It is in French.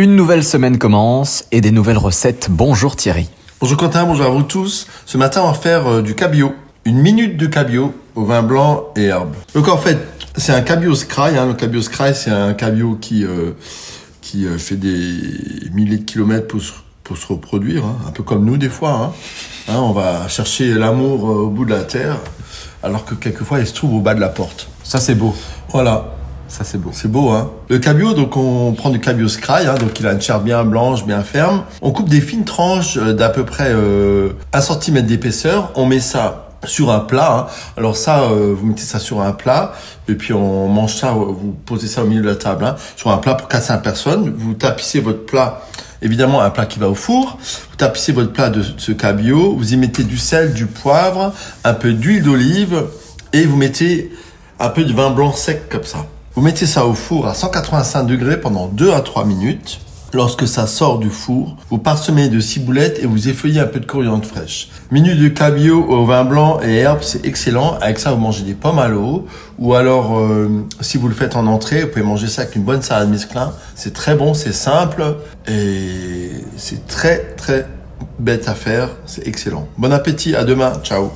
Une nouvelle semaine commence et des nouvelles recettes. Bonjour Thierry. Bonjour Quentin, bonjour à vous tous. Ce matin, on va faire euh, du cabillaud. Une minute de cabillaud au vin blanc et herbe. Donc en fait, c'est un cabillaud scry. Hein. Le cabillaud scry, c'est un cabillaud qui, euh, qui euh, fait des milliers de kilomètres pour se, pour se reproduire. hein. Un peu comme nous des fois. Hein. On va chercher l'amour au bout de la terre, alors que quelquefois il se trouve au bas de la porte. Ça c'est beau. Voilà. Ça c'est beau. C'est beau, hein. Le cabillaud, donc on prend du cabillaud scry, hein, donc il a une chair bien blanche, bien ferme. On coupe des fines tranches euh, d'à peu près euh, 1 cm d'épaisseur. On met ça sur un plat. hein. Alors ça, euh, vous mettez ça sur un plat, et puis on mange ça, euh, vous posez ça au milieu de la table, hein, sur un plat pour 4-5 personnes. Vous tapissez votre plat, évidemment un plat qui va au four. Vous tapissez votre plat de ce cabillaud, vous y mettez du sel, du poivre, un peu d'huile d'olive, et vous mettez un peu de vin blanc sec comme ça. Vous mettez ça au four à 185 degrés pendant 2 à 3 minutes. Lorsque ça sort du four, vous parsemez de ciboulettes et vous effeuillez un peu de coriandre fraîche. Minute de cabillaud au vin blanc et herbe, c'est excellent. Avec ça, vous mangez des pommes à l'eau. Ou alors, euh, si vous le faites en entrée, vous pouvez manger ça avec une bonne salade mesclin. C'est très bon, c'est simple et c'est très très bête à faire. C'est excellent. Bon appétit, à demain. Ciao.